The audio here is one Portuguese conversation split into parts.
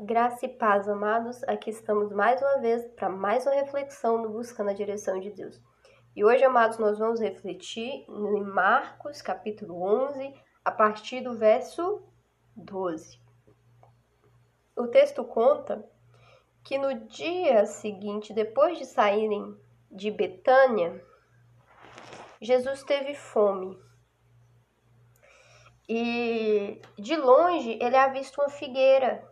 Graça e paz, amados. Aqui estamos mais uma vez para mais uma reflexão no Buscando a Direção de Deus. E hoje, amados, nós vamos refletir em Marcos, capítulo 11, a partir do verso 12. O texto conta que no dia seguinte, depois de saírem de Betânia, Jesus teve fome. E de longe ele avista uma figueira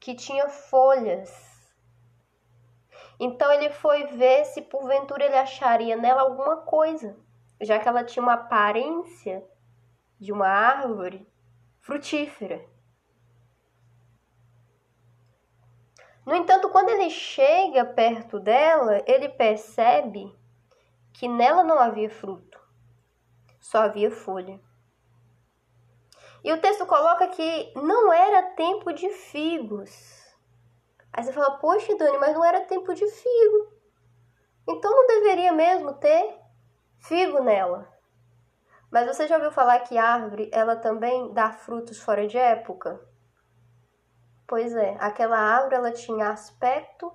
que tinha folhas. Então ele foi ver se porventura ele acharia nela alguma coisa, já que ela tinha uma aparência de uma árvore frutífera. No entanto, quando ele chega perto dela, ele percebe que nela não havia fruto, só havia folha. E o texto coloca que não era tempo de figos. Aí você fala, poxa, Dani, mas não era tempo de figo. Então não deveria mesmo ter figo nela. Mas você já ouviu falar que árvore, ela também dá frutos fora de época? Pois é, aquela árvore ela tinha aspecto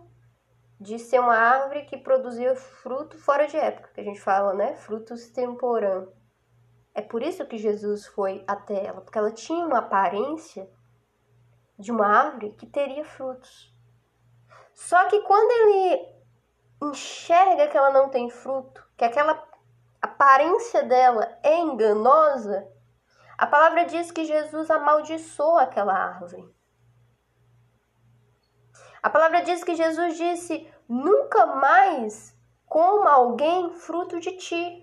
de ser uma árvore que produzia fruto fora de época, que a gente fala, né? Frutos temporã. É por isso que Jesus foi até ela, porque ela tinha uma aparência de uma árvore que teria frutos. Só que quando ele enxerga que ela não tem fruto, que aquela aparência dela é enganosa, a palavra diz que Jesus amaldiçoou aquela árvore. A palavra diz que Jesus disse: Nunca mais coma alguém fruto de ti.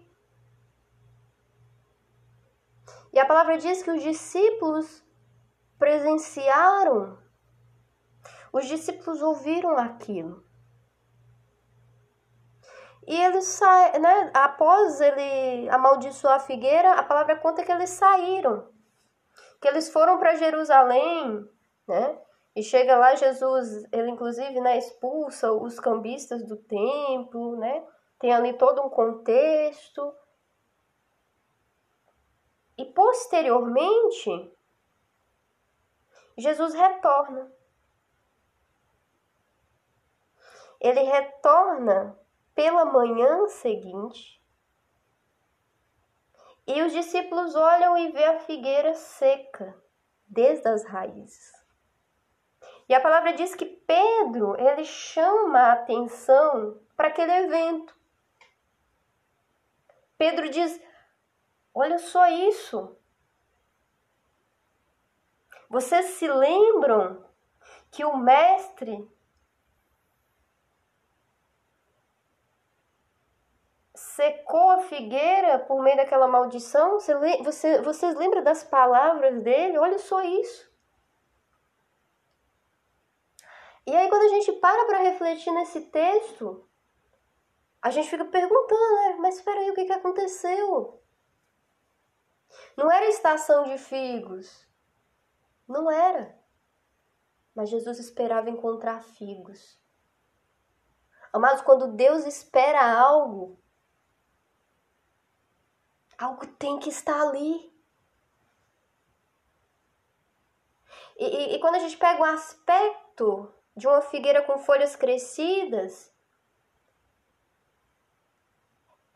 E a palavra diz que os discípulos presenciaram, os discípulos ouviram aquilo. E eles saem, né? Após ele amaldiçoar a figueira, a palavra conta que eles saíram, que eles foram para Jerusalém, né? E chega lá Jesus, ele inclusive, né, expulsa os cambistas do templo, né? Tem ali todo um contexto. E posteriormente, Jesus retorna. Ele retorna pela manhã seguinte. E os discípulos olham e vê a figueira seca desde as raízes. E a palavra diz que Pedro, ele chama a atenção para aquele evento. Pedro diz: Olha só isso. Vocês se lembram que o mestre secou a figueira por meio daquela maldição? Você, você, vocês lembram das palavras dele? Olha só isso. E aí, quando a gente para para refletir nesse texto, a gente fica perguntando, né? Mas espera aí, o que, que aconteceu? Não era estação de figos. Não era. Mas Jesus esperava encontrar figos. Amados, quando Deus espera algo, algo tem que estar ali. E, e, e quando a gente pega o aspecto de uma figueira com folhas crescidas,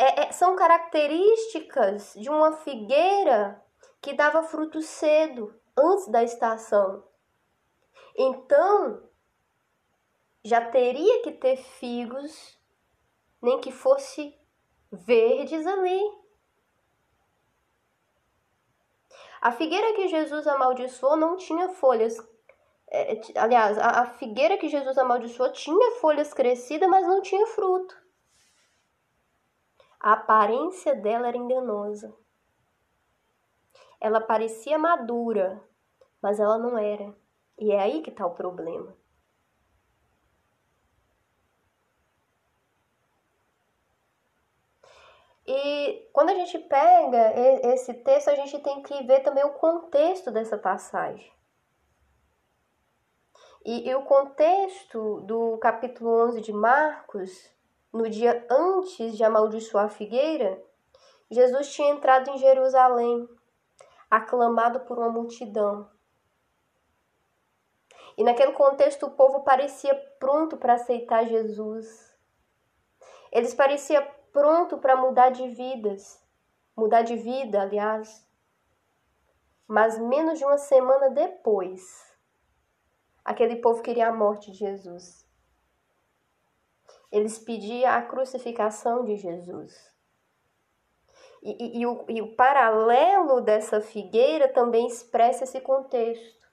é, é, são características de uma figueira que dava fruto cedo, antes da estação. Então, já teria que ter figos, nem que fosse verdes ali. A figueira que Jesus amaldiçoou não tinha folhas é, aliás, a, a figueira que Jesus amaldiçoou tinha folhas crescidas, mas não tinha fruto. A aparência dela era enganosa. Ela parecia madura, mas ela não era. E é aí que está o problema. E quando a gente pega esse texto, a gente tem que ver também o contexto dessa passagem. E, e o contexto do capítulo 11 de Marcos, no dia antes de amaldiçoar a figueira, Jesus tinha entrado em Jerusalém, aclamado por uma multidão. E naquele contexto o povo parecia pronto para aceitar Jesus. Eles pareciam pronto para mudar de vidas, mudar de vida, aliás. Mas menos de uma semana depois, aquele povo queria a morte de Jesus. Eles pediam a crucificação de Jesus. E, e, e, o, e o paralelo dessa figueira também expressa esse contexto,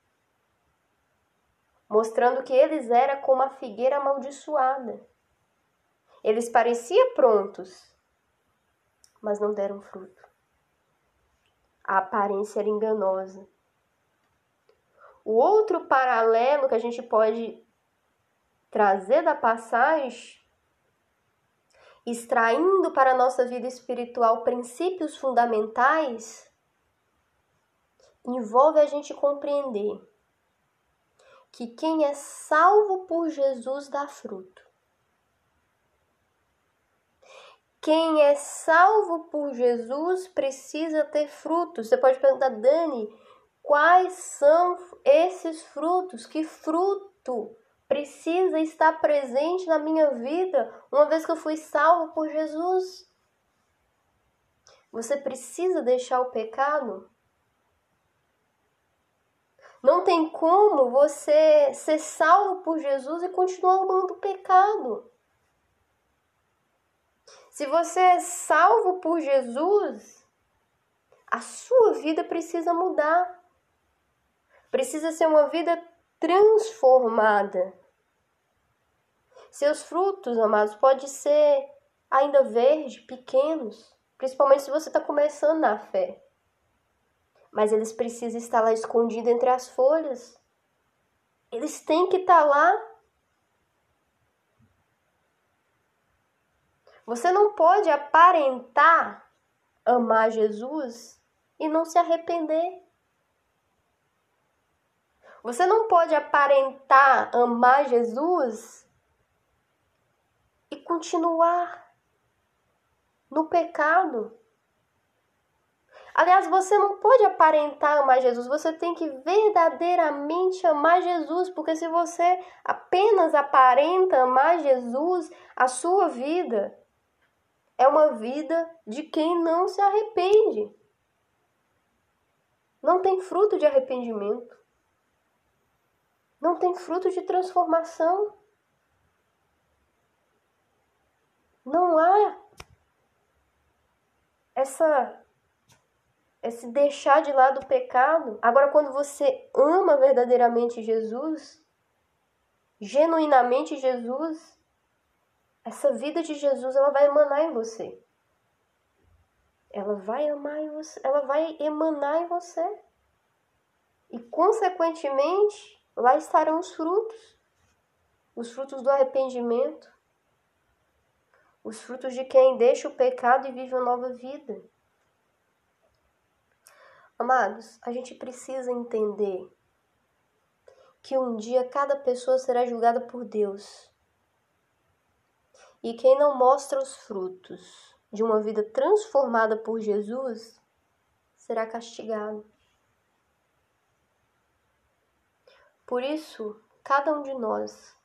mostrando que eles eram como a figueira amaldiçoada. Eles pareciam prontos, mas não deram fruto. A aparência era enganosa. O outro paralelo que a gente pode trazer da passagem, extraindo para a nossa vida espiritual princípios fundamentais, envolve a gente compreender que quem é salvo por Jesus dá fruto. Quem é salvo por Jesus precisa ter frutos. Você pode perguntar, Dani, quais são esses frutos? Que fruto precisa estar presente na minha vida uma vez que eu fui salvo por Jesus? Você precisa deixar o pecado? Não tem como você ser salvo por Jesus e continuar amando o pecado. Se você é salvo por Jesus, a sua vida precisa mudar. Precisa ser uma vida transformada. Seus frutos, amados, pode ser ainda verde, pequenos, principalmente se você está começando na fé. Mas eles precisam estar lá escondidos entre as folhas. Eles têm que estar lá Você não pode aparentar amar Jesus e não se arrepender. Você não pode aparentar amar Jesus e continuar no pecado. Aliás, você não pode aparentar amar Jesus, você tem que verdadeiramente amar Jesus, porque se você apenas aparenta amar Jesus, a sua vida é uma vida de quem não se arrepende. Não tem fruto de arrependimento. Não tem fruto de transformação. Não há essa esse deixar de lado o pecado. Agora quando você ama verdadeiramente Jesus, genuinamente Jesus, essa vida de Jesus, ela vai emanar em você. Ela vai amar em você, ela vai emanar em você. E consequentemente, lá estarão os frutos. Os frutos do arrependimento. Os frutos de quem deixa o pecado e vive uma nova vida. Amados, a gente precisa entender que um dia cada pessoa será julgada por Deus e quem não mostra os frutos de uma vida transformada por Jesus será castigado. Por isso, cada um de nós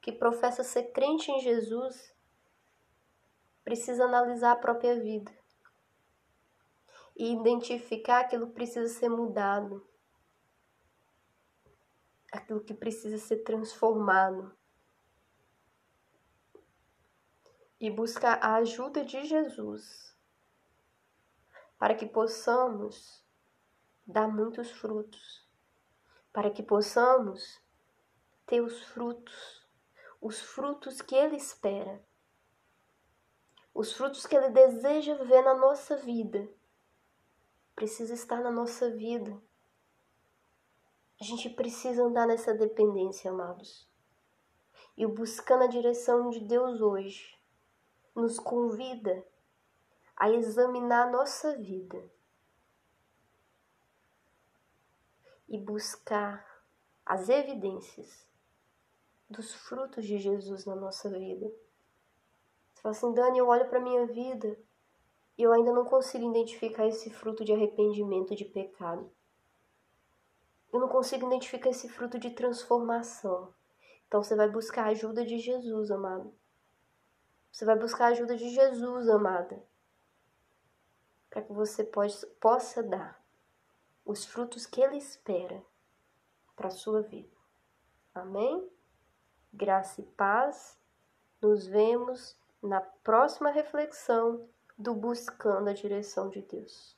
que professa ser crente em Jesus precisa analisar a própria vida. E identificar aquilo que precisa ser mudado, aquilo que precisa ser transformado. e buscar a ajuda de Jesus. Para que possamos dar muitos frutos, para que possamos ter os frutos, os frutos que Ele espera, os frutos que Ele deseja ver na nossa vida, precisa estar na nossa vida. A gente precisa andar nessa dependência, amados. E buscando a direção de Deus hoje nos convida a examinar nossa vida e buscar as evidências dos frutos de Jesus na nossa vida. Fala assim, Dani, eu olho para minha vida e eu ainda não consigo identificar esse fruto de arrependimento, de pecado. eu não consigo identificar esse fruto de transformação. Então você vai buscar a ajuda de Jesus, amado. Você vai buscar a ajuda de Jesus, amada, para que você possa dar os frutos que Ele espera para sua vida. Amém? Graça e paz. Nos vemos na próxima reflexão do Buscando a Direção de Deus.